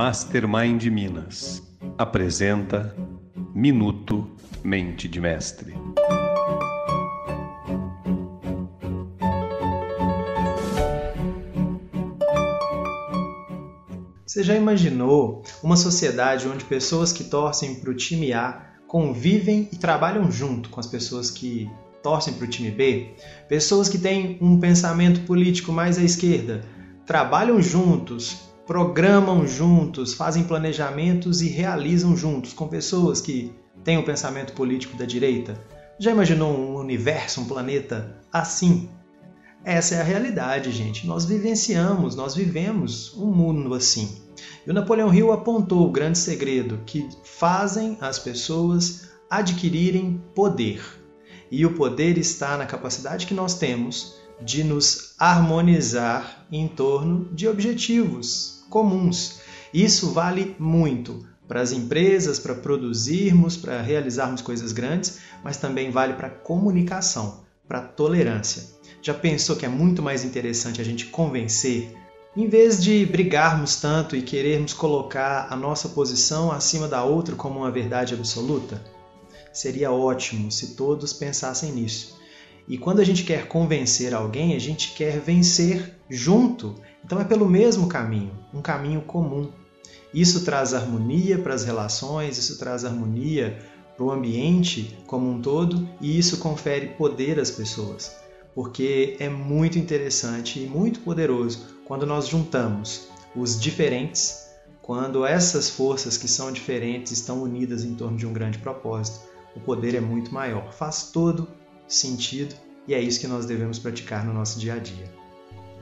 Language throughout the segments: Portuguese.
Mastermind Minas apresenta Minuto Mente de Mestre. Você já imaginou uma sociedade onde pessoas que torcem para o time A convivem e trabalham junto com as pessoas que torcem para o time B? Pessoas que têm um pensamento político mais à esquerda trabalham juntos, programam juntos, fazem planejamentos e realizam juntos com pessoas que têm o pensamento político da direita. Já imaginou um universo, um planeta assim? Essa é a realidade, gente. Nós vivenciamos, nós vivemos um mundo assim. E o Napoleão Hill apontou o grande segredo que fazem as pessoas adquirirem poder. E o poder está na capacidade que nós temos de nos harmonizar em torno de objetivos comuns. Isso vale muito para as empresas, para produzirmos, para realizarmos coisas grandes, mas também vale para a comunicação, para a tolerância. Já pensou que é muito mais interessante a gente convencer, em vez de brigarmos tanto e querermos colocar a nossa posição acima da outra como uma verdade absoluta? Seria ótimo se todos pensassem nisso. E quando a gente quer convencer alguém, a gente quer vencer junto. Então é pelo mesmo caminho, um caminho comum. Isso traz harmonia para as relações, isso traz harmonia para o ambiente como um todo e isso confere poder às pessoas. Porque é muito interessante e muito poderoso quando nós juntamos os diferentes, quando essas forças que são diferentes estão unidas em torno de um grande propósito. O poder é muito maior. Faz todo sentido e é isso que nós devemos praticar no nosso dia a dia.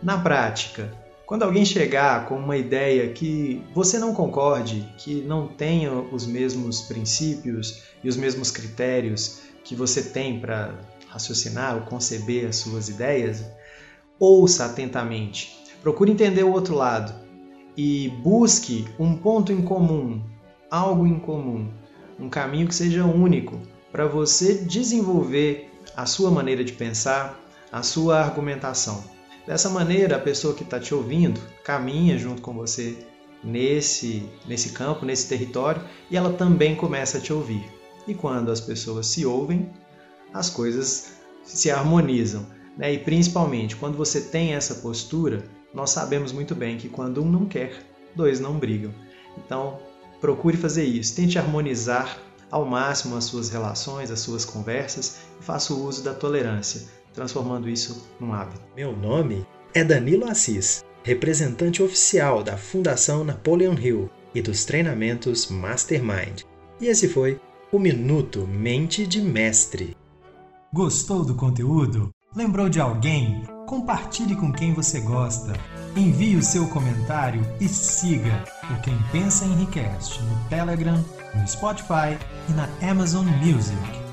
Na prática, quando alguém chegar com uma ideia que você não concorde, que não tenha os mesmos princípios e os mesmos critérios que você tem para raciocinar ou conceber as suas ideias, ouça atentamente. Procure entender o outro lado e busque um ponto em comum, algo em comum, um caminho que seja único para você desenvolver a sua maneira de pensar, a sua argumentação. Dessa maneira, a pessoa que está te ouvindo caminha junto com você nesse, nesse campo, nesse território, e ela também começa a te ouvir. E quando as pessoas se ouvem, as coisas se harmonizam. Né? E principalmente, quando você tem essa postura, nós sabemos muito bem que quando um não quer, dois não brigam. Então, procure fazer isso, tente harmonizar ao máximo as suas relações, as suas conversas e faça o uso da tolerância, transformando isso num hábito. Meu nome é Danilo Assis, representante oficial da Fundação Napoleon Hill e dos treinamentos Mastermind. E esse foi o Minuto Mente de Mestre. Gostou do conteúdo? Lembrou de alguém? Compartilhe com quem você gosta. Envie o seu comentário e siga o Quem Pensa Enriquece no Telegram, no Spotify e na Amazon Music.